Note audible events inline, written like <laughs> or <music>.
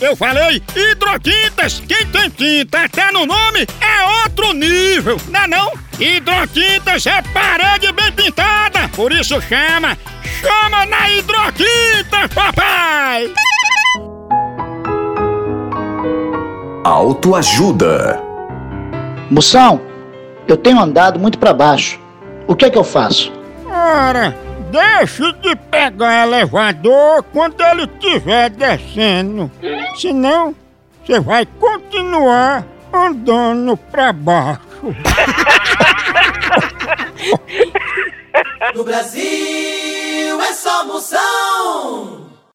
Eu falei hidrotintas. Quem tem tinta até no nome é outro nível, não é não? Hidrotintas é parede bem pintada, por isso chama, chama na hidrotinta, papai! Autoajuda. Moção, eu tenho andado muito para baixo. O que é que eu faço? Ora, deixe de pegar elevador quando ele estiver descendo. Senão, você vai continuar andando pra baixo. <laughs> No Brasil é só moção.